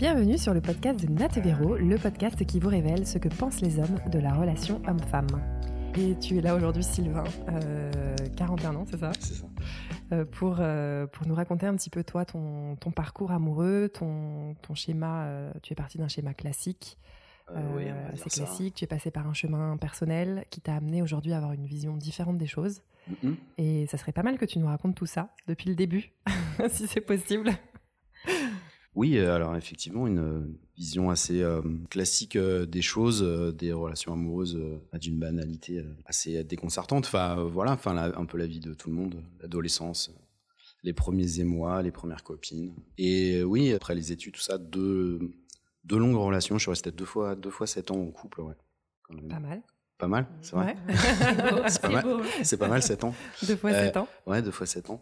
Bienvenue sur le podcast de Nat Véro, le podcast qui vous révèle ce que pensent les hommes de la relation homme-femme. Et tu es là aujourd'hui, Sylvain, euh, 41 ans, c'est ça C'est ça. Euh, pour, euh, pour nous raconter un petit peu, toi, ton, ton parcours amoureux, ton, ton schéma. euh, tu es parti d'un schéma classique, Euh, oui, euh, assez ça. classique. Tu es passé par un chemin personnel qui t'a amené aujourd'hui à avoir une vision différente des choses. Et ça serait pas mal que tu nous racontes tout ça depuis le début, si c'est possible. Oui, euh, alors effectivement, une euh, vision assez euh, classique des choses, des relations amoureuses euh, d'une banalité assez déconcertante. Enfin, voilà, enfin, un peu la vie de tout le monde, l'adolescence, les premiers émois, les premières copines. Et oui, après les études, tout ça, deux, longues relations. Je suis resté deux fois, deux fois sept ans en couple, ouais. Pas mal. Pas mal, c'est vrai. Ouais. C'est pas mal. C'est pas mal, sept ans. Deux fois Euh, sept ans. Ouais, deux fois sept ans.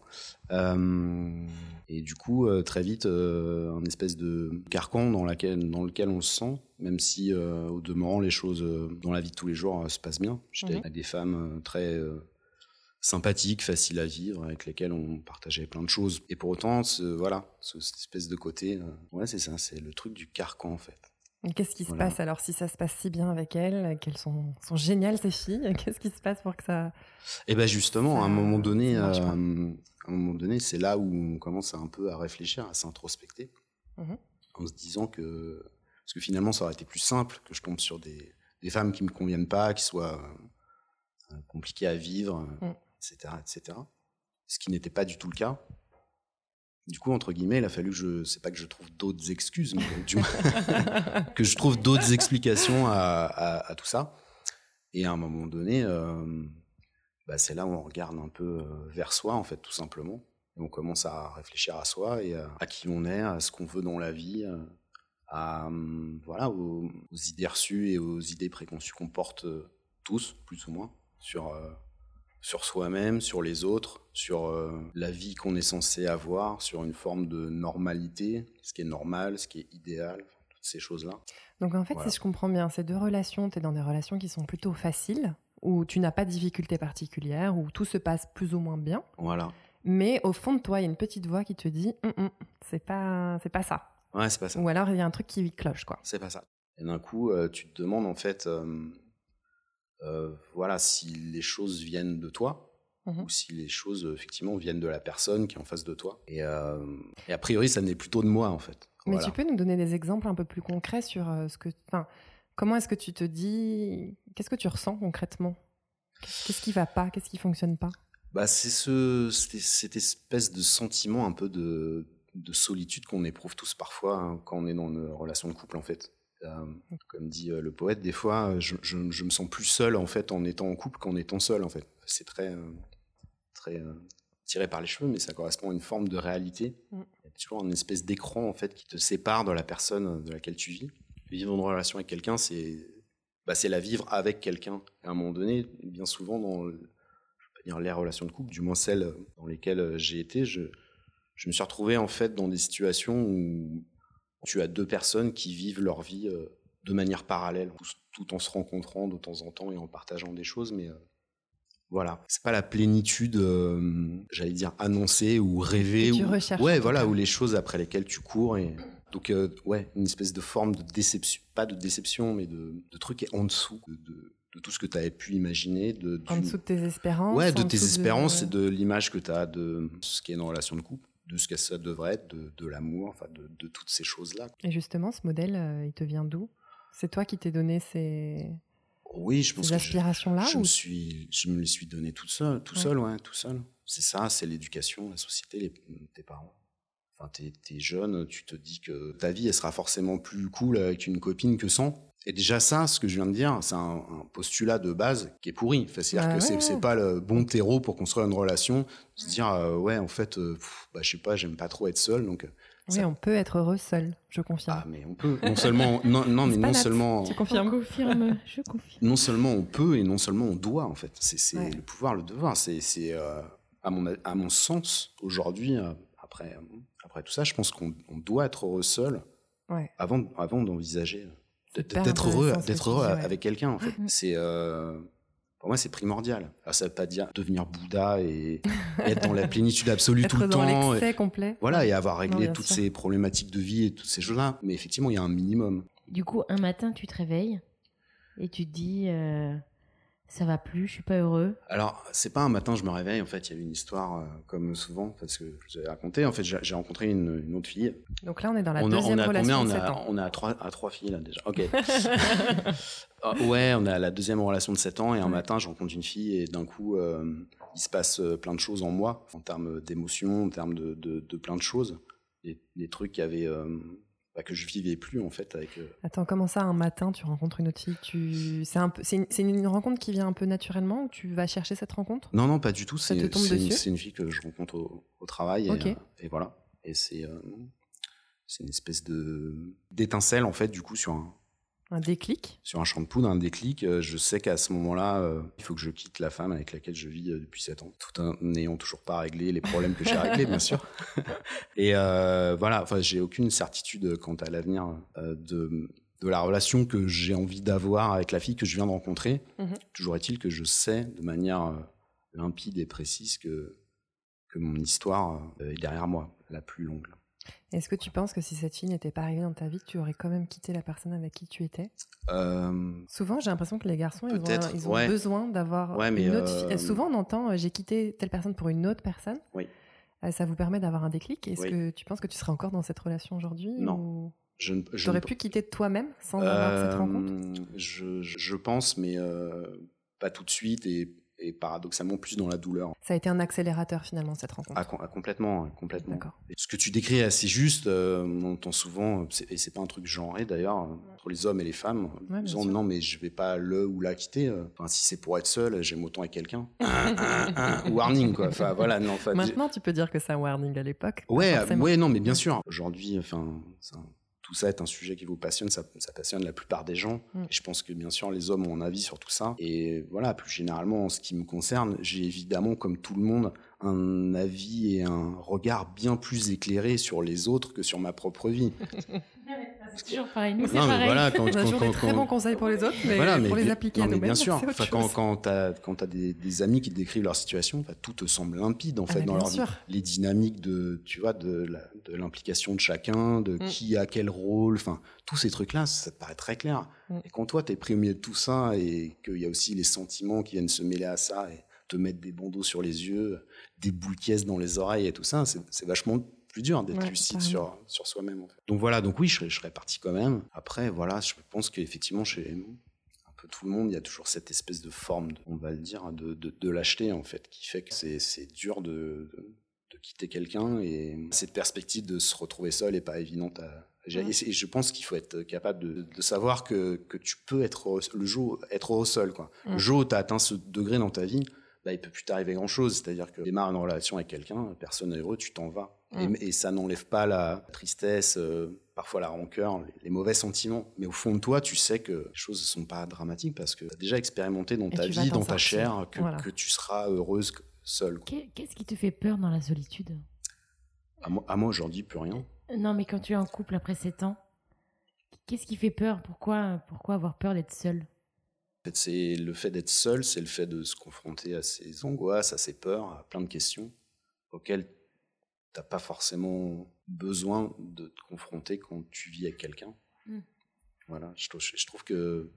Euh, et du coup, euh, très vite, euh, un espèce de carcan dans, laquelle, dans lequel on se sent, même si euh, au demeurant, les choses euh, dans la vie de tous les jours euh, se passent bien. J'étais Mhm. avec des femmes euh, très euh, sympathiques, faciles à vivre, avec lesquelles on partageait plein de choses. Et pour autant, ce, voilà, ce- cette espèce de côté, euh, ouais, c'est ça, c'est le truc du carcan en fait. Qu'est-ce qui se Voilà. passe alors si ça se passe si bien avec elles Qu'elles sont, sont géniales ces filles? Qu'est-ce qui se passe pour que ça. Et ben justement, à un moment donné, euh, à un moment donné, c'est là où on commence un peu à réfléchir, à s'introspecter, Mhm. en se disant que parce que finalement, ça aurait été plus simple que je tombe sur des, des femmes qui me conviennent pas, qui soient euh, compliquées à vivre, Mm. etc., etc. Ce qui n'était pas du tout le cas. Du coup, entre guillemets, il a fallu que je, c'est pas que je trouve d'autres excuses, mais du moins que je trouve d'autres explications à, tout ça. Et à un moment donné, euh, bah, c'est là où on regarde un peu euh, vers soi, en fait, tout simplement. Et on commence à réfléchir à soi et à, qui on est, à ce qu'on veut dans la vie, euh, à, hum, voilà, aux, idées reçues et aux idées préconçues qu'on porte tous, plus ou moins, sur, sur soi-même, sur les autres, sur euh, la vie qu'on est censé avoir, sur une forme de normalité, ce qui est normal, ce qui est idéal, toutes ces choses-là. Donc en fait, Voilà. si je comprends bien, ces deux relations, tu es dans des relations qui sont plutôt faciles, où tu n'as pas de difficultés particulières, où tout se passe plus ou moins bien. Voilà. Mais au fond de toi, il y a une petite voix qui te dit Hum, hum, c'est pas, c'est pas ça. Ouais, c'est pas ça. Ou alors il y a un truc qui cloche, quoi. C'est pas ça. Et d'un coup, euh, tu te demandes en fait, euh, voilà, si les choses viennent de toi Mhm. ou si les choses euh, effectivement viennent de la personne qui est en face de toi. Et, euh, et a priori, ça n'est plutôt de moi en fait. Mais Voilà. tu peux nous donner des exemples un peu plus concrets sur euh, ce que. Enfin, comment est-ce que tu te dis. Qu'est-ce que tu ressens concrètement? Qu'est-ce qui va pas? Qu'est-ce qui fonctionne pas? Bah, c'est ce, cette espèce de sentiment un peu de, de solitude qu'on éprouve tous parfois hein, quand on est dans une relation de couple en fait. Euh, comme dit euh, le poète, des fois, euh, je, je- je me sens plus seul en fait en étant en couple qu'en étant seul en fait. C'est très, très tiré par les cheveux, mais ça correspond à une forme de réalité. Mm. Il y a toujours une espèce d'écran en fait qui te sépare de la personne de laquelle tu vis. Vivre une relation avec quelqu'un, c'est bah, c'est la vivre avec quelqu'un. À un moment donné, bien souvent dans le- je vais pas dire les relations de couple, du moins celles dans lesquelles j'ai été, je, je me suis retrouvé en fait dans des situations où tu as deux personnes qui vivent leur vie euh, de manière parallèle, tout, en se rencontrant de temps en temps et en partageant des choses, mais euh, voilà, c'est pas la plénitude, euh, j'allais dire annoncée ou rêvée, Que tu ou recherches, ouais, voilà, ou les choses après lesquelles tu cours et donc euh, ouais, une espèce de forme de déception, pas de déception, mais de, de truc en dessous de, de- de tout ce que tu avais pu imaginer, En dessous de tes espérances Ouais, de tes espérances et de l'image que tu as de ce qui est une relation de couple, de ce que ça devrait être, de, de l'amour, enfin de, de toutes ces choses-là. Et justement, ce modèle, euh, il te vient d'où? C'est toi qui t'es donné ces, Oui, je pense ces que je, aspirations-là je ou... me suis, je me les suis donné tout seul, tout Ouais. seul, ouais, tout seul. C'est ça, c'est l'éducation, la société, les, tes parents. Enfin, t'es, t'es jeune, tu te dis que ta vie, elle sera forcément plus cool avec une copine que sans. Et déjà ça, ce que je viens de dire, c'est un, un postulat de base qui est pourri. Enfin, c'est-à-dire Bah que c'est, ouais. c'est pas le bon terreau pour construire une relation. Se dire, euh, ouais, en fait, euh, pff, bah, je sais pas, j'aime pas trop être seul, donc... euh, Oui, ça- on peut être heureux seul, je confirme. Ah, mais on peut. Non seulement, non, non mais non seulement, Tu Je confirmes confirme, je confirme. non seulement on peut et non seulement on doit en fait. C'est Ouais. le pouvoir, le devoir. C'est euh, à mon à mon sens aujourd'hui euh, après euh, après tout ça, je pense qu'on on doit être heureux seul Ouais. avant avant d'envisager d'être heureux d'être heureux ouais. avec quelqu'un en fait. Mhm. C'est euh, pour moi, c'est primordial. Alors, ça veut pas dire devenir Bouddha et être dans la plénitude absolue tout le dans temps. l'excès complet. Voilà, et avoir réglé toutes sûr. ces problématiques de vie et toutes ces choses-là. Mais effectivement, il y a un minimum. Du coup, un matin, tu te réveilles et tu te dis euh, ça va plus, je suis pas heureux. Alors, c'est pas un matin, je me réveille. En fait, il y a eu une histoire, euh, comme souvent, parce que je vous avais raconté. En fait, j'ai rencontré une, une autre fille. Donc là, on est dans la on, a- deuxième on a relation combien? de on 7 a, ans. on a à trois, à trois filles, là, déjà. Ok. Ah, ouais, on a la deuxième relation de 7 ans. Et un Ouais. matin, je rencontre une fille. Et d'un coup, euh, il se passe euh, plein de choses en moi, en termes d'émotions, en termes de, de, de plein de choses. Des, des trucs qui avaient, euh, bah, que je vivais plus, en fait, avec. euh, Attends, comment ça, un matin, tu rencontres une autre fille? Tu... C'est un peu... c'est une... rencontre qui vient un peu naturellement ou tu vas chercher cette rencontre? Non, non, pas du tout. C'est une, fille que je rencontre au, au travail. Et, euh, et voilà. Et c'est euh, c'est une espèce de d'étincelle, en fait, du coup, sur un, Un déclic? Sur un champ de poudre, un déclic. Euh, Je sais qu'à ce moment-là, euh, il faut que je quitte la femme avec laquelle je vis euh, depuis 7 ans, tout en n'ayant toujours pas réglé les problèmes que j'ai réglés, bien sûr. Et euh, voilà, enfin, j'ai aucune certitude quant à l'avenir euh, de, de la relation que j'ai envie d'avoir avec la fille que je viens de rencontrer. Mhm. Toujours est-il que je sais de manière limpide et précise que, que mon histoire est derrière moi, la plus longue. Est-ce que tu penses que si cette fille n'était pas arrivée dans ta vie, tu aurais quand même quitté la personne avec qui tu étais? Euh, Souvent, j'ai l'impression que les garçons, ils ont, ils ont ouais. besoin d'avoir Ouais, une autre euh, fille. Souvent, on entend euh, j'ai quitté telle personne pour une autre personne. Oui. Euh, ça vous permet d'avoir un déclic. Est-ce Oui. que tu penses que tu serais encore dans cette relation aujourd'hui Non. ou je ne, je T'aurais ne- pu quitter toi-même sans avoir cette Euh, rencontre? je, je- pense, mais euh, pas tout de suite et, et paradoxalement plus dans la douleur. Ça a été un accélérateur finalement cette rencontre. Ah, com- ah, complètement, complètement. Ce que tu décris est assez juste. euh, on entend souvent, et c'est pas un truc genré d'ailleurs, entre les hommes et les femmes, en disant sûr. non, mais je vais pas le ou la quitter. euh. Enfin, si c'est pour être seul, j'aime autant avec quelqu'un. Un, un, un, warning quoi. Enfin voilà, non. enfin, Maintenant, tu peux dire que c'est un warning à l'époque. Ouais, ouais, non, mais bien sûr. Aujourd'hui, enfin, c'est un- tout ça est un sujet qui vous passionne, ça, ça passionne la plupart des gens. Mm. Et je pense que bien sûr, les hommes ont un avis sur tout ça. Et voilà, plus généralement, en ce qui me concerne, j'ai évidemment, comme tout le monde, un avis et un regard bien plus éclairé sur les autres que sur ma propre vie. C'est toujours pareil. Nous, c'est non, mais pareil. voilà, quand, On a quand- toujours des quand- très bons conseils pour les autres, mais voilà, mais pour les appliquer non, à nous-mêmes, bien sûr. Enfin, quand quand t'as quand t'as des, des amis qui te décrivent leur situation, enfin, tout te semble limpide en Ah, fait dans leur vie. Les dynamiques de tu vois de de l'implication de chacun, de Mm. qui a quel rôle, enfin tous ces trucs là, ça te paraît très clair. Mm. Et quand toi t'es pris au milieu de tout ça et qu'il y a aussi les sentiments qui viennent se mêler à ça et te mettre des bandeaux sur les yeux, des boules dans les oreilles et tout ça, c'est vachement plus dur d'être Ouais, lucide sur, sur soi-même. en fait. Donc voilà, donc oui, je serais, je serais parti quand même. Après, voilà, je pense qu'effectivement, chez un peu tout le monde, il y a toujours cette espèce de forme, de- on va le dire, de, de, de lâcheté, en fait, qui fait que c'est dur de, de, quitter quelqu'un. Et cette perspective de se retrouver seul est pas évidente à. Et je pense qu'il faut être capable de, de savoir que, que tu peux être le jour être heureux seul. Quoi. Le jour où tu as atteint ce degré dans ta vie, bah, il peut plus t'arriver grand chose. C'est-à-dire que tu démarres une relation avec quelqu'un, personne n'est heureux, tu t'en vas. Mm. Et, et ça n'enlève pas la tristesse, euh, parfois la rancœur, les, les mauvais sentiments. Mais au fond de toi, tu sais que les choses ne sont pas dramatiques parce que tu as déjà expérimenté dans Et ta vie, dans ta sortir. chair, que, Voilà. que tu seras heureuse seule. Qu'est-ce qui te fait peur dans la solitude? À moi, à moi aujourd'hui, plus rien. Non, mais quand tu es en couple après 7 ans, qu'est-ce qui fait peur? Pourquoi, pourquoi avoir peur d'être seul En fait, c'est le fait d'être seul, c'est le fait de se confronter à ses angoisses, à ses peurs, à plein de questions auxquelles t'as pas forcément besoin de te confronter quand tu vis avec quelqu'un. Mm. Voilà, je trouve, je trouve que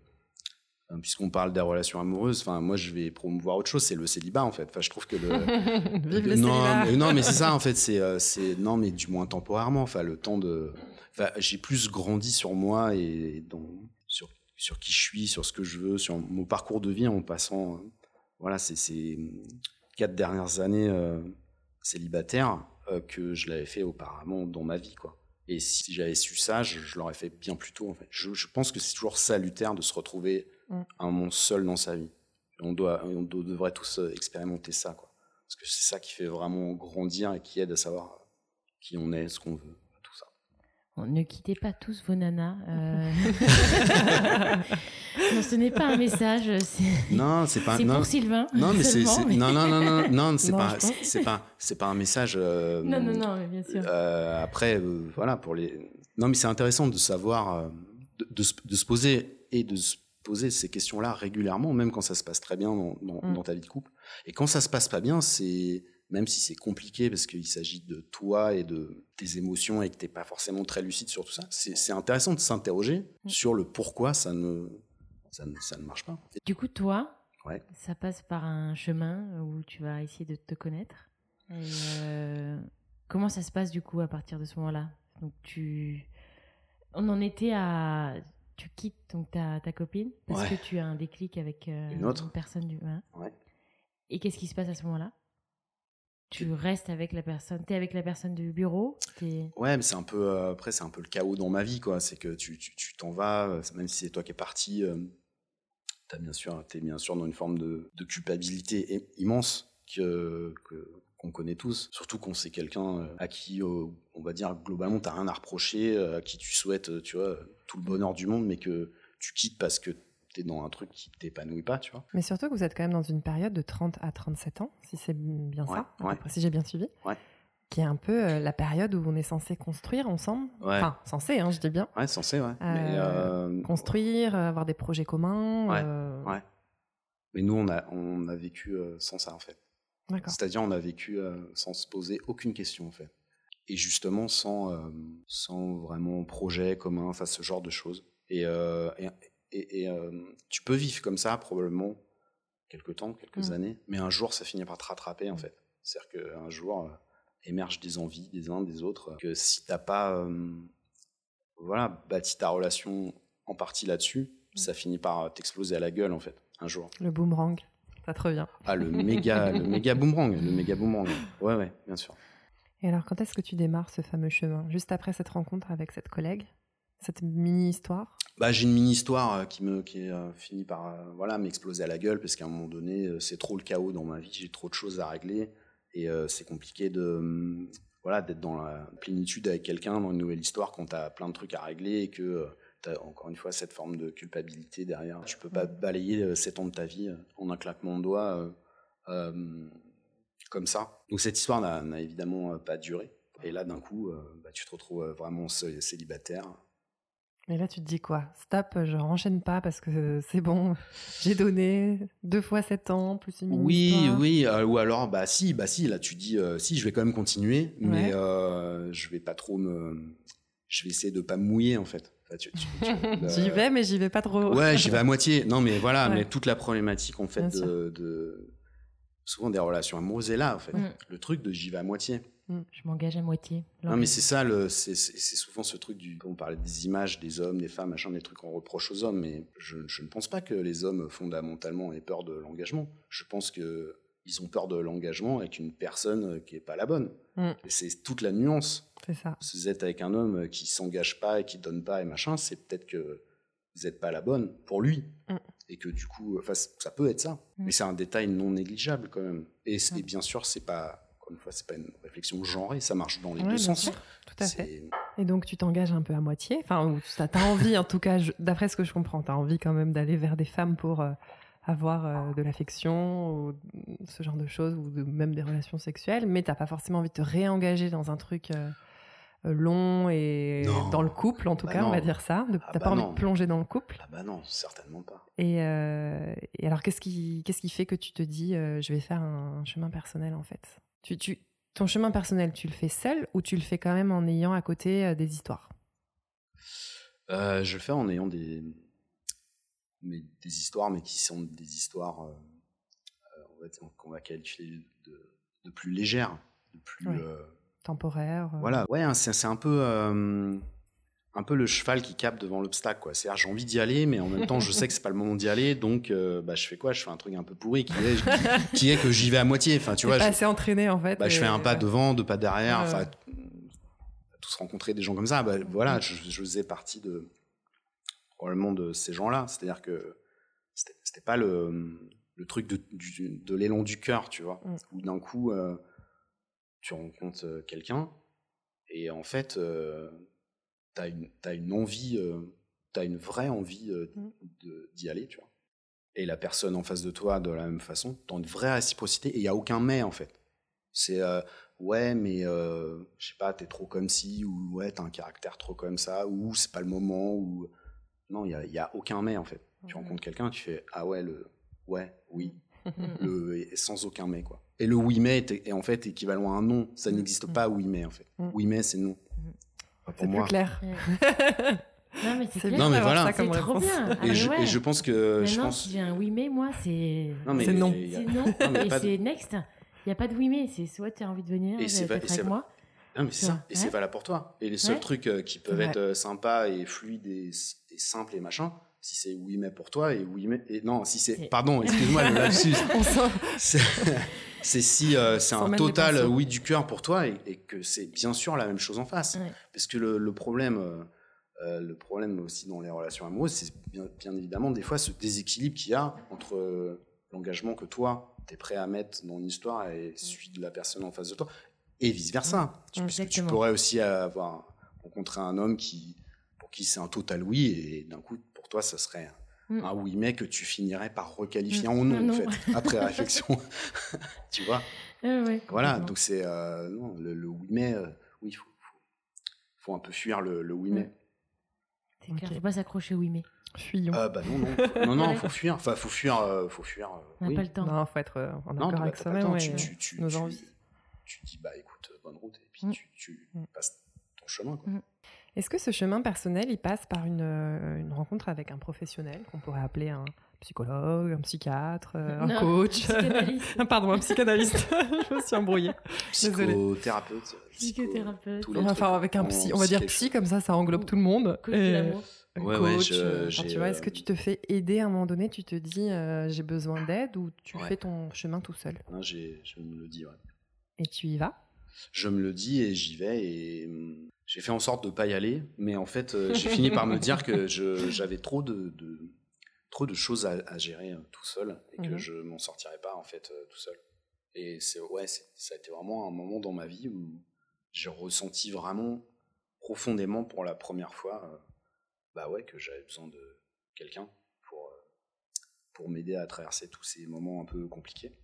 puisqu'on parle des relations amoureuses, enfin moi je vais promouvoir autre chose, c'est le célibat en fait. Enfin, je trouve que le Vive le non, célibat. mais, non, mais c'est ça en fait. C'est, euh, c'est non, mais du moins temporairement. Enfin, le temps de. Enfin, j'ai plus grandi sur moi et dans sur qui je suis, sur ce que je veux, sur mon parcours de vie en passant. euh, voilà, c'est ces quatre dernières années euh, célibataire euh, que je l'avais fait auparavant dans ma vie, quoi. Et si j'avais su ça, je, je l'aurais fait bien plus tôt. En fait, je, je pense que c'est toujours salutaire de se retrouver Mm. un moment seul dans sa vie. On doit, on devrait tous expérimenter ça, quoi. Parce que c'est ça qui fait vraiment grandir et qui aide à savoir qui on est, ce qu'on veut, Ne quittez pas tous vos nanas. euh. non, ce n'est pas un message, c'est Non, c'est pas. c'est pour Sylvain. non, mais c'est, mais- non, non, non, non, non, c'est pas, c'est pas, c'est pas un message. euh, Non, non, non, mais bien sûr. Euh, après, euh, voilà, pour les. Non, mais c'est intéressant de savoir, de, de se, de se poser et de se poser ces questions-là régulièrement, même quand ça se passe très bien dans, dans, Mm. dans ta vie de couple. Et quand ça se passe pas bien, c'est même si c'est compliqué parce qu'il s'agit de toi et de tes émotions et que t'es pas forcément très lucide sur tout ça, c'est intéressant de s'interroger Mm. sur le pourquoi ça ne, ça ne, ça ne marche pas. Du coup, toi, Ouais. ça passe par un chemin où tu vas essayer de te connaître. Et, euh, comment ça se passe du coup à partir de ce moment-là? Donc tu, on en était à, tu quittes donc ta, ta copine parce Ouais. que tu as un déclic avec euh, Une autre. personne du. hein. Ouais. Et qu'est-ce qui se passe à ce moment-là? Tu restes avec la personne. T'es avec la personne du bureau. Ouais, mais c'est un peu euh, après c'est un peu le chaos dans ma vie quoi. C'est que tu t'en vas, euh, même si c'est toi qui es parti, euh, t'as bien sûr t'es bien sûr dans une forme de, de culpabilité immense que qu'on connaît tous. Surtout qu'on sait quelqu'un euh, à qui on va dire globalement t'as rien à reprocher, à qui tu souhaites tu vois tout le bonheur du monde, mais que tu quittes parce que t'es dans un truc qui t'épanouit pas, tu vois. Mais surtout que vous êtes quand même dans une période de 30 à 37 ans, si c'est bien Ouais, ça, ouais. si j'ai bien suivi. Ouais. Qui est un peu euh, la période où on est censé construire ensemble. Enfin, censé, hein, je dis bien. Ouais, censé, ouais. Euh, euh, Construire, avoir des projets communs. Ouais, mais nous on a on a vécu sans ça en fait. C'est-à-dire, on a vécu sans se poser aucune question, en fait. Et justement, sans, sans vraiment projet commun, enfin, ce genre de choses. Et, euh, et, et- et, euh, tu peux vivre comme ça, probablement, quelques temps, quelques Mm. années, mais un jour, ça finit par te rattraper, en fait. C'est-à-dire qu'un jour, euh, émergent des envies des uns, des autres, que si t'as pas, euh, voilà, bâti ta relation en partie là-dessus, Mm. ça finit par t'exploser à la gueule, en fait, un jour. Le boomerang, ça te revient. Ah, le méga, le méga boomerang, le méga boomerang. Ouais, ouais, bien sûr. Et alors, quand est-ce que tu démarres ce fameux chemin? Juste après cette rencontre avec cette collègue? Cette mini-histoire? Bah, j'ai une mini histoire euh, qui euh, fini par euh, m'exploser à la gueule parce qu'à un moment donné c'est trop le chaos dans ma vie, j'ai trop de choses à régler et c'est compliqué hum, d'être dans la plénitude avec quelqu'un dans une nouvelle histoire quand t'as plein de trucs à régler et que t'as encore une fois cette forme de culpabilité derrière. Tu peux pas balayer euh, 7 ans de ta vie en un claquement de doigts euh, comme ça. Donc cette histoire n'a évidemment pas duré. Et là d'un coup bah, tu te retrouves vraiment cé- célibataire. Mais là, tu te dis quoi? Stop, je renchaîne pas parce que c'est bon, j'ai donné deux fois sept ans, plus une Oui, mini-histoire. oui, euh, ou alors bah si, bah si, là tu dis euh, si, je vais quand même continuer, mais Ouais. euh, je vais pas trop me, je vais essayer de pas me mouiller en fait. Enfin, le- j'y vais, mais j'y vais pas trop. Ouais, j'y vais à moitié. Non, mais voilà, Ouais. mais toute la problématique en fait de- souvent des relations amoureuses est là en fait. Mm. Le truc de j'y vais à moitié. Je m'engage à moitié. Non, mais c'est ça, c'est, souvent ce truc du. On parlait des images des hommes, des femmes, machin, des trucs qu'on reproche aux hommes, mais je, je ne pense pas que les hommes fondamentalement aient peur de l'engagement. Je pense que ils ont peur de l'engagement avec une personne qui est pas la bonne. Mm. C'est toute la nuance. C'est ça. Si vous êtes avec un homme qui s'engage pas et qui donne pas et machin, c'est peut-être que vous n'êtes pas la bonne pour lui. Mm. Et que du coup, enfin, ça peut être ça. Mm. Mais c'est un détail non négligeable quand même. Et, Mm. et bien sûr, c'est pas. Encore une fois, c'est pas une réflexion genrée, ça marche dans les Ouais, deux sens. sûr, tout à fait. Et donc, tu t'engages un peu à moitié. Enfin, t'as as envie, en tout cas, d'après ce que je comprends, tu as envie quand même d'aller vers des femmes pour euh, avoir euh, de l'affection, ou ce genre de choses, ou de- même des relations sexuelles, mais t'as pas forcément envie de te réengager dans un truc euh, long et Non. dans le couple, en tout Bah cas, on va dire ça. Ah T'as bah pas envie non. de plonger dans le couple. Ah bah non, certainement pas. Et, euh, et alors, qu'est-ce qui, qu'est-ce qui fait que tu te dis, euh, je vais faire un chemin personnel, en fait? Tu, tu, Ton chemin personnel, tu le fais seul ou tu le fais quand même en ayant à côté euh, des histoires? Euh, je le fais en ayant des, mais, des histoires, mais qui sont des histoires, euh, euh, qu'on va qualifier de, de plus légères, de plus. Ouais. Temporaires voilà, ouais, hein, c'est un peu. Euh, un peu le cheval qui capte devant l'obstacle, quoi. C'est-à-dire, j'ai envie d'y aller, mais en même temps, je sais que c'est pas le moment d'y aller, donc, euh, bah, je fais quoi? Je fais un truc un peu pourri, qui est, qui est que j'y vais à moitié. Enfin, tu vois, pas je, assez entraîné, en fait. bah, je fais un pas devant, deux pas derrière. Enfin, a tous rencontré des gens comme ça. Bah, voilà, je, je faisais partie de probablement de ces gens-là. C'est-à-dire que c'était c'était pas le, le truc de, du- de l'élan du cœur, tu vois. Mm. Où d'un coup, euh, tu rencontres euh, quelqu'un et en fait, t'as une, t'as une envie, euh, t'as une vraie envie euh, Mm. de- d'y aller, tu vois. Et la personne en face de toi, de la même façon, t'as une vraie réciprocité et il n'y a aucun mais en fait. C'est euh, ouais, mais je sais pas, t'es trop comme ci, ou ouais, t'as un caractère trop comme ça, ou c'est pas le moment, ou. Non, il n'y a, il y a aucun mais en fait. Tu rencontres quelqu'un, tu fais ah ouais le ouais oui Mm. le et sans aucun mais quoi. Et le oui mais est, est en fait équivalent à un non. Ça Mm. n'existe pas oui mais en fait. Oui mais c'est non. C'est Pour plus moi. clair. Non, mais c'est. Non, mais voilà. C'est trop bien. Ah, Et, je, ouais. et je pense que je pense. si j'ai un oui mais, moi, c'est Non, mais C'est non. c'est non. Et pas de- c'est next. Il n'y a pas de oui mais. C'est soit tu as envie de venir, Et c'est euh, avec moi. Non, mais c'est ça. Et c'est valable pour toi. Et les seuls Ouais. trucs euh, qui peuvent Ouais. être euh, sympas et fluides et, simples et machin, si c'est oui mais pour toi et oui mais et non si c'est C'est- pardon excuse-moi le lapsus On sent- c'est si euh, c'est un total pinceaux. oui du cœur pour toi et, et que c'est bien sûr la même chose en face Ouais. parce que le, le problème euh, euh, le problème aussi dans les relations amoureuses c'est bien, bien évidemment des fois ce déséquilibre qu'il y a entre euh, l'engagement que toi tu es prêt à mettre dans une histoire et celui de la personne en face de toi et vice versa parce que tu pourrais aussi avoir rencontré un homme qui pour qui c'est un total oui et d'un coup pour toi ça serait Mm. un oui mais que tu finirais par requalifier Mm. en non, Un non. en fait après réflexion tu vois? Ah ouais, voilà donc c'est euh, non le, le oui mais euh, oui faut, faut faut un peu fuir le, le oui mais C'est clair, Ok. faut pas s'accrocher au oui mais. Fuyons. Euh, bah non non non non Ouais. faut fuir enfin faut fuir euh, faut fuir euh, On n'a oui. pas le temps. Non, faut être en non accord avec soi-même et tu, tu, tu, nos tu- envies. tu dis bah écoute bonne route et puis Mm. tu, tu Mm. passes ton chemin quoi. Mm. Est-ce que ce chemin personnel, il passe par une, euh, une rencontre avec un professionnel qu'on pourrait appeler un psychologue, un psychiatre, euh, un Non, coach psychanalyste. Pardon, un psychanalyste. Je me suis embrouillée. Psychothérapeute euh, psycho- Psychothérapeute. Enfin, avec un psy, on va dire psy, comme ça, ça englobe tout le monde. Coach Et- un Ouais, coach, je- euh, enfin, tu vois, est-ce que tu te fais aider à un moment donné Tu te dis, euh, j'ai besoin d'aide ou tu Ouais. fais ton chemin tout seul? Non, j'ai- je me le dis ouais. Et tu y vas? Je me le dis et j'y vais et hum, j'ai fait en sorte de pas y aller mais en fait euh, j'ai fini par me dire que j'avais trop de, de- trop de choses à, à gérer euh, tout seul et que Mhm. je m'en sortirais pas en fait euh, tout seul. Et c'est ouais ça a été vraiment un moment dans ma vie où j'ai ressenti vraiment profondément pour la première fois bah ouais que j'avais besoin de quelqu'un pour pour m'aider à traverser tous ces moments un peu compliqués.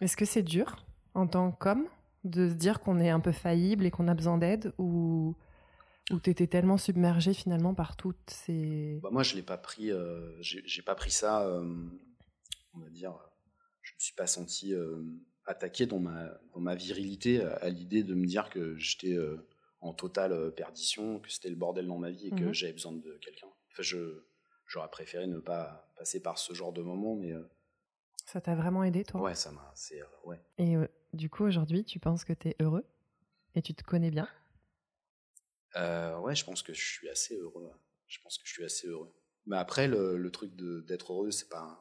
Est-ce que c'est dur en tant qu'homme? De se dire qu'on est un peu faillible et qu'on a besoin d'aide ou, ou t'étais tellement submergé finalement par toutes ces... Bah, moi, je l'ai pas pris. euh, j'ai pas pris ça. euh, on va dire. Je me suis pas senti euh, attaqué dans ma dans ma virilité à, à l'idée de me dire que j'étais euh, en totale perdition, que c'était le bordel dans ma vie et que Mhm. j'avais besoin de quelqu'un. Enfin, je j'aurais préféré ne pas passer par ce genre de moment, mais Ça t'a vraiment aidé toi? Ouais, ça m'a. C'est euh, ouais. Et euh, du coup aujourd'hui tu penses que t'es heureux et tu te connais bien? Euh, ouais, je pense que je suis assez heureux. Je pense que je suis assez heureux. Mais après, le, le truc d'être heureux, c'est pas. un-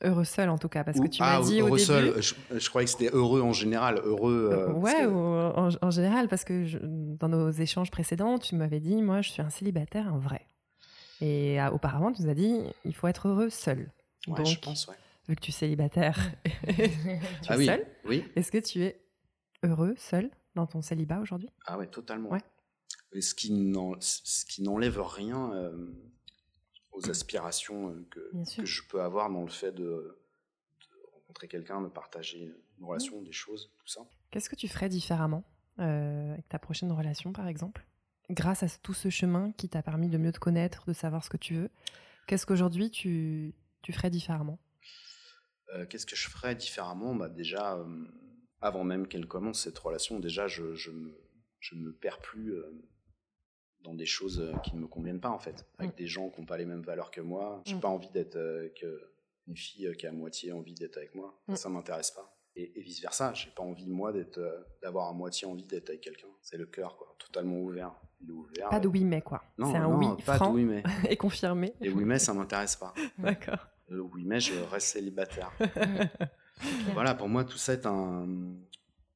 Heureux seul en tout cas, parce que tu ah, m'as dit au heureux début... seul. Je, je croyais que c'était heureux en général. Heureux. euh, parce ouais, que- en, en général, parce que je- dans nos échanges précédents, tu m'avais dit, moi, je suis un célibataire, un vrai. Et ah, auparavant, tu nous as dit, il faut être heureux seul. Ouais, Donc, je pense, ouais. vu que tu es célibataire, tu es Ah seul, oui. Est-ce que tu es heureux seul dans ton célibat aujourd'hui? Ah ouais, totalement. Ouais. Et ce qui n'enlève rien euh, aux aspirations euh, que, je peux avoir dans le fait de, de rencontrer quelqu'un, de partager une relation, des choses, tout ça. Qu'est-ce que tu ferais différemment euh, avec ta prochaine relation, par exemple? Grâce à tout ce chemin qui t'a permis de mieux te connaître, de savoir ce que tu veux, qu'est-ce qu'aujourd'hui tu, tu ferais différemment? Euh, Qu'est-ce que je ferais différemment? Bah Déjà, euh, avant même qu'elle commence cette relation, déjà, je, je, me, je ne me perds plus euh, dans des choses qui ne me conviennent pas, en fait. Avec Mm. des gens qui n'ont pas les mêmes valeurs que moi. J'ai Mm. pas envie d'être une fille qui a à moitié envie d'être avec moi. Mm. Ça m'intéresse pas. Et, et vice versa, j'ai pas envie moi d'être, d'avoir à moitié envie d'être avec quelqu'un. C'est le cœur, quoi, totalement ouvert. Il est ouvert. Pas de oui mais quoi. Non, C'est un non, oui pas franc de oui mais. et confirmé. Et oui mais ça m'intéresse pas. D'accord. Le oui mais je reste célibataire. Voilà, pour moi, tout ça est un.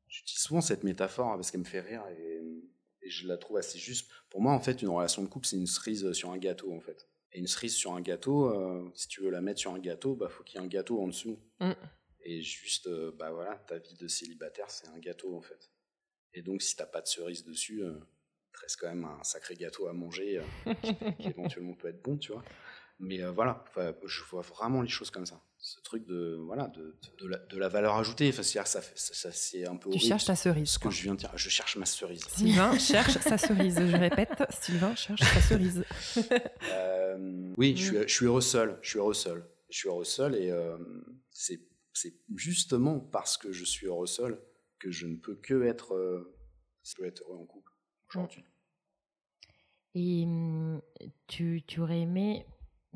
J'utilise souvent cette métaphore hein, parce qu'elle me fait rire et, et je la trouve assez juste. Pour moi, en fait, une relation de couple, c'est une cerise sur un gâteau, en fait. Et une cerise sur un gâteau, euh, si tu veux la mettre sur un gâteau, bah faut qu'il y ait un gâteau en dessous. Mm. Et juste, euh, bah voilà, ta vie de célibataire, c'est un gâteau, en fait. Et donc, si t'as pas de cerise dessus, euh, il te reste quand même un sacré gâteau à manger euh, qui, qui éventuellement peut être bon, tu vois. Mais euh, voilà, je vois vraiment les choses comme ça. Ce truc de voilà de, de, la, de la valeur ajoutée. Enfin, ça, ça, ça, c'est un peu Tu horrible, cherches ta cerise. ce que je viens de dire. Je cherche ma cerise. Sylvain cherche sa cerise. Je répète, Sylvain cherche sa cerise. Euh, oui, je suis, je suis heureux seul. Je suis heureux seul. Je suis heureux seul et euh, c'est justement parce que je suis heureux seul que je ne peux que être, euh, je peux être heureux en couple aujourd'hui. Et hum, tu, tu aurais aimé,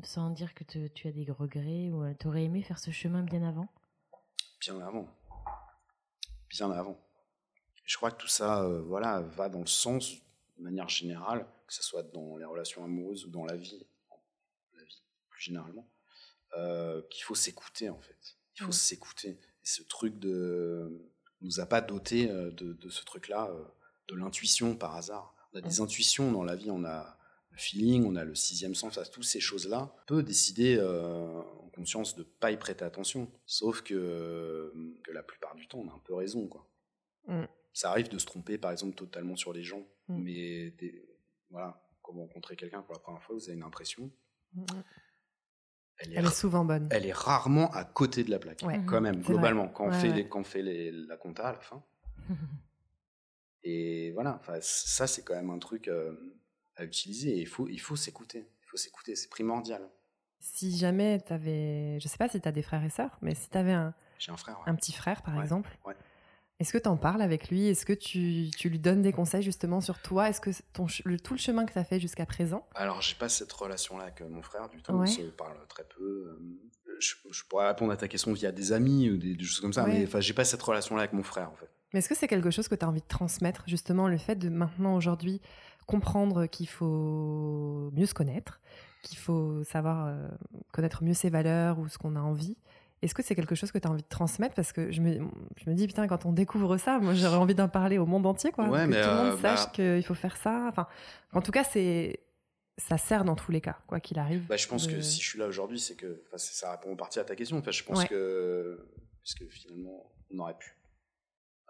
sans dire que te- tu as des regrets, ou tu aurais aimé faire ce chemin bien avant? Bien avant. Bien avant. Je crois que tout ça, euh, voilà, va dans le sens, de manière générale, que ce soit dans les relations amoureuses ou dans la vie, la vie plus généralement, euh, qu'il faut s'écouter en fait. Il faut s'écouter. Et ce truc de on nous a pas doté euh, de, de ce truc-là, euh, de l'intuition par hasard. On a des intuitions dans la vie, on a feeling, on a le sixième sens, à toutes ces choses-là. On peut décider euh, en conscience de pas y prêter attention. Sauf que, que la plupart du temps, on a un peu raison, quoi. Mm. Ça arrive de se tromper, par exemple, totalement sur les gens. Mm. Mais voilà, quand vous rencontrez quelqu'un pour la première fois, vous avez une impression. Elle est, Elle est souvent bonne. elle est rarement à côté de la plaque, Ouais. quand même, globalement, quand on fait, ouais. les- quand on fait les- la compta à la fin. Et voilà, ça, c'est quand même un truc euh, à utiliser. Et il faut, il faut s'écouter. Il faut s'écouter, c'est primordial. Si jamais tu avais, je sais pas si tu as des frères et sœurs, mais si tu avais un, J'ai un frère. ouais. un petit frère par Ouais, exemple, ouais. est-ce que tu en parles avec lui? Est-ce que tu, tu lui donnes des conseils justement sur toi? Est-ce que ton, le, tout le chemin que tu as fait jusqu'à présent? Alors, j'ai pas cette relation-là avec euh, mon frère du tout. On se parle très peu. euh, Je, je pourrais répondre à ta question via des amis ou des, des choses comme ça, mais enfin, j'ai pas cette relation-là avec mon frère en fait. Mais est-ce que c'est quelque chose que tu as envie de transmettre, justement, le fait de maintenant, aujourd'hui, comprendre qu'il faut mieux se connaître, qu'il faut savoir euh, connaître mieux ses valeurs ou ce qu'on a envie Est-ce que c'est quelque chose que tu as envie de transmettre? Parce que je me, je me dis, putain, quand on découvre ça, moi j'aurais envie d'en parler au monde entier, quoi. Ouais, que mais, tout le monde euh, bah- sache qu'il faut faire ça. Enfin, en tout cas, c'est ça sert dans tous les cas, quoi qu'il arrive. Bah, je pense de- que si je suis là aujourd'hui, c'est que ça répond en partie à ta question. Enfin, je pense Ouais. que parce que finalement, on aurait pu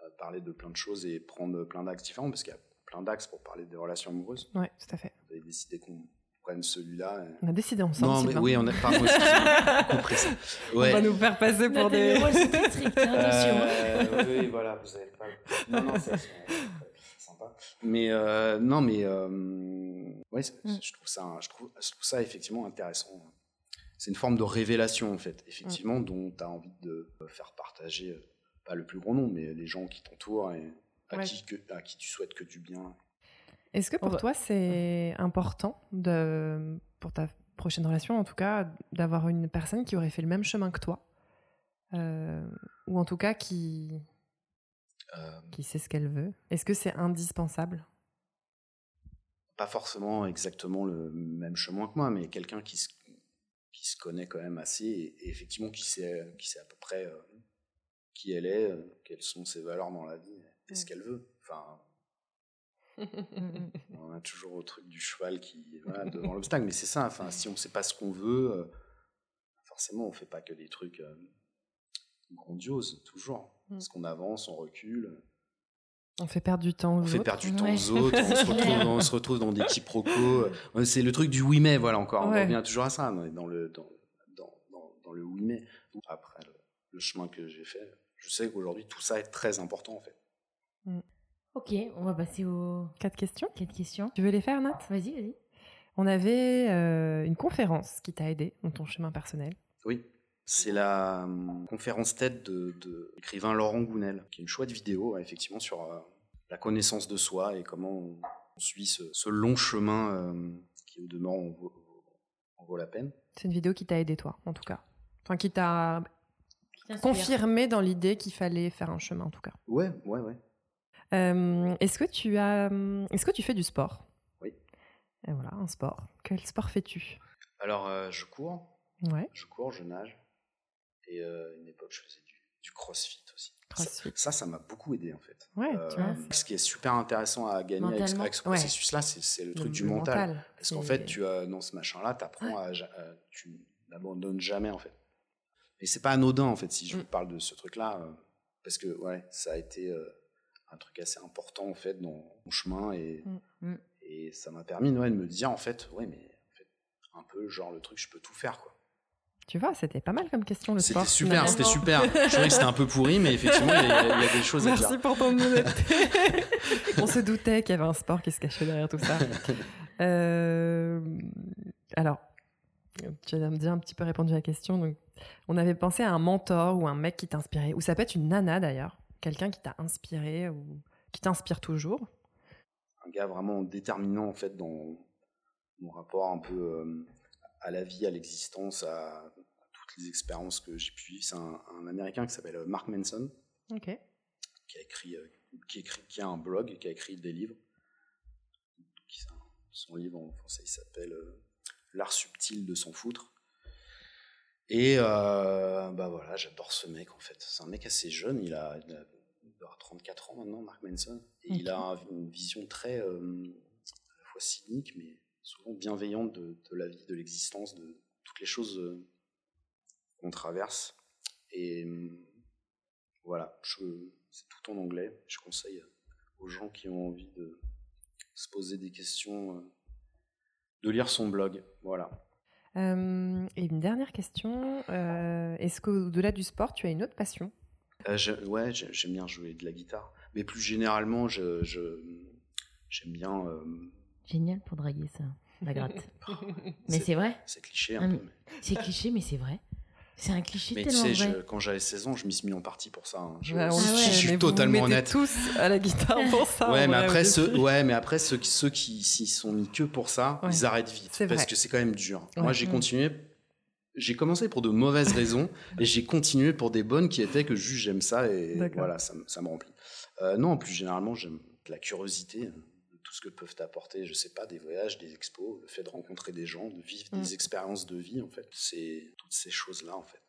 euh, parler de plein de choses et prendre plein d'axes différents, parce qu'il y a plein d'axes pour parler des relations amoureuses. Ouais, tout à fait. Vous avez décidé qu'on prenne celui-là. et- On a décidé ensemble. Non, mais oui, on a pardon, compris ça. On Ouais. va nous faire passer pour des. très strict, hein, attention. Euh, oui, voilà, vous avez pas. Non, non, c'est c'est sympa. Mais euh, non, mais euh, ouais, Mm. je trouve ça, je trouve, je trouve ça effectivement intéressant. C'est une forme de révélation en fait, effectivement, dont tu as envie de faire partager euh, pas le plus grand nombre, mais les gens qui t'entourent et à, Ouais. qui, que, à qui tu souhaites que du bien. Est-ce que pour va- toi, c'est important, de, pour ta prochaine relation en tout cas, d'avoir une personne qui aurait fait le même chemin que toi Euh, Ou en tout cas qui, Euh, qui sait ce qu'elle veut? Est-ce que c'est indispensable? Pas forcément exactement le même chemin que moi, mais quelqu'un qui se, qui se connaît quand même assez et, et effectivement qui sait, qui sait à peu près euh, qui elle est, euh, quelles sont ses valeurs dans la vie ce Mm. qu'elle veut. Enfin, Mm, on a toujours au truc du cheval qui est voilà, devant l'obstacle, mais c'est ça. Enfin, si on ne sait pas ce qu'on veut, euh, forcément, on fait pas que des trucs euh, grandioses toujours, parce qu'on avance, on recule. On fait perdre du temps aux On fait autres. perdre du temps Ouais. aux autres, on se, retrouve, clair. on se retrouve dans des quiproquos. Euh, C'est le truc du oui mais, voilà encore, on revient toujours à ça, on dans le, dans, dans, dans, dans le oui mais. Après le, le chemin que j'ai fait, je sais qu'aujourd'hui tout ça est très important en fait. Ok, on va passer aux Quatre questions quatre questions. Tu veux les faire, Nat? Vas-y, vas-y. On avait euh, une conférence qui t'a aidé dans ton chemin personnel. Oui, c'est la hum, conférence TED de, de l'écrivain Laurent Gounel, qui est une chouette vidéo ouais, effectivement sur euh, la connaissance de soi et comment on, on suit ce, ce long chemin euh, qui au demeurant en vaut, la peine. C'est une vidéo qui t'a aidé, toi, en tout cas. Enfin, qui t'a confirmé dans l'idée qu'il fallait faire un chemin, en tout cas. Ouais, ouais, ouais. Euh, est-ce que tu as, est-ce que tu fais du sport? Oui. Et voilà, un sport. Quel sport fais-tu? Alors euh, je cours, Ouais. je cours, je nage. Et euh, à une époque, je faisais du, du crossfit aussi. Crossfit. Ça, ça m'a beaucoup aidé en fait. Ouais, Euh, tu vois. ce qui est super intéressant à gagner avec, ce Ouais. processus-là, c'est c'est le truc Le- du le mental. Parce qu'en fait, tu as dans ce machin-là, tu apprends à, euh, tu n'abandonnes jamais en fait. Et c'est pas anodin en fait si je Mm. vous parle de ce truc-là, euh, parce que ouais, ça a été euh, un truc assez important en fait dans mon chemin et Mm. Mm. et ça m'a permis ouais, de me dire en fait, ouais mais en fait, un peu genre le truc, je peux tout faire, quoi. Tu vois, c'était pas mal comme question le C'était sport. super, c'était super. Je trouvais que c'était un peu pourri, mais effectivement, il y, a- il y a des choses à dire. Merci pour ton honnêteté. On se doutait qu'il y avait un sport qui se cachait derrière tout ça. Euh, alors, tu me dire un petit peu répondu à la question. Donc, on avait pensé à un mentor ou un mec qui t'inspirait, ou ça peut être une nana d'ailleurs, quelqu'un qui t'a inspiré ou qui t'inspire toujours. un gars vraiment déterminant en fait dans mon rapport un peu euh, à la vie, à l'existence, à, toutes les expériences que j'ai pu vivre. C'est un, un Américain qui s'appelle euh, Mark Manson, qui a écrit, euh, qui écrit, qui a un blog, et qui a écrit des livres. Son livre en français il s'appelle L'art subtil de s'en foutre. Et euh, bah voilà, j'adore ce mec en fait. C'est un mec assez jeune, il a, il a- il doit avoir 34 ans maintenant, Mark Manson. Et il a une vision très euh, à la fois cynique, mais souvent bienveillante de, de la vie, de l'existence, de toutes les choses euh, qu'on traverse. Et voilà, c'est tout en anglais. Je conseille aux gens qui ont envie de se poser des questions de lire son blog. Voilà. Euh, et une dernière question. euh, Est-ce qu'au-delà du sport, tu as une autre passion? Euh, ouais, j'ai- j'aime bien jouer de la guitare. Mais plus généralement, je, je- j'aime bien. euh, Génial pour draguer ça, la gratte. mais c'est- c'est vrai? C'est cliché un Ah, peu. mais- C'est cliché, mais c'est vrai. C'est un cliché Mais tu tellement sais, vrai. je- quand j'avais 16 ans, je m'y suis mis en partie pour ça. hein. Je, Ouais, on je Ah ouais. suis mais vous totalement vous honnête. tous à la guitare pour ça. Ouais, en mais après, ceux, ouais, mais après ceux qui, ceux qui s'y sont mis que pour ça, Ouais. ils arrêtent vite. Parce vrai. que c'est quand même dur. Ouais. Moi, j'ai Mm. continué. J'ai commencé pour de mauvaises raisons et j'ai continué pour des bonnes qui étaient que juste j'aime ça et voilà, ça, me- ça me remplit. Euh, non, plus généralement, j'aime la curiosité tout ce que peuvent apporter, je sais pas, des voyages, des expos, le fait de rencontrer des gens, de vivre Mm. des expériences de vie, en fait. C'est toutes ces choses-là, en fait.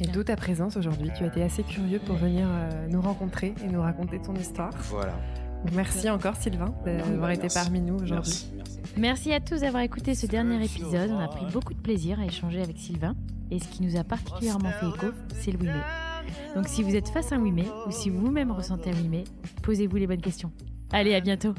Et d'où ta présence aujourd'hui? Tu as été assez curieux pour venir euh, nous rencontrer et nous raconter ton histoire. Voilà. Merci encore Sylvain d'avoir été parmi nous aujourd'hui. Merci, merci. Merci à tous d'avoir écouté ce dernier épisode. On a pris beaucoup de plaisir à échanger avec Sylvain. Et ce qui nous a particulièrement fait écho, c'est le mais. Donc si vous êtes face à un mais, ou si vous-même ressentez un mais, posez-vous les bonnes questions. Allez, à bientôt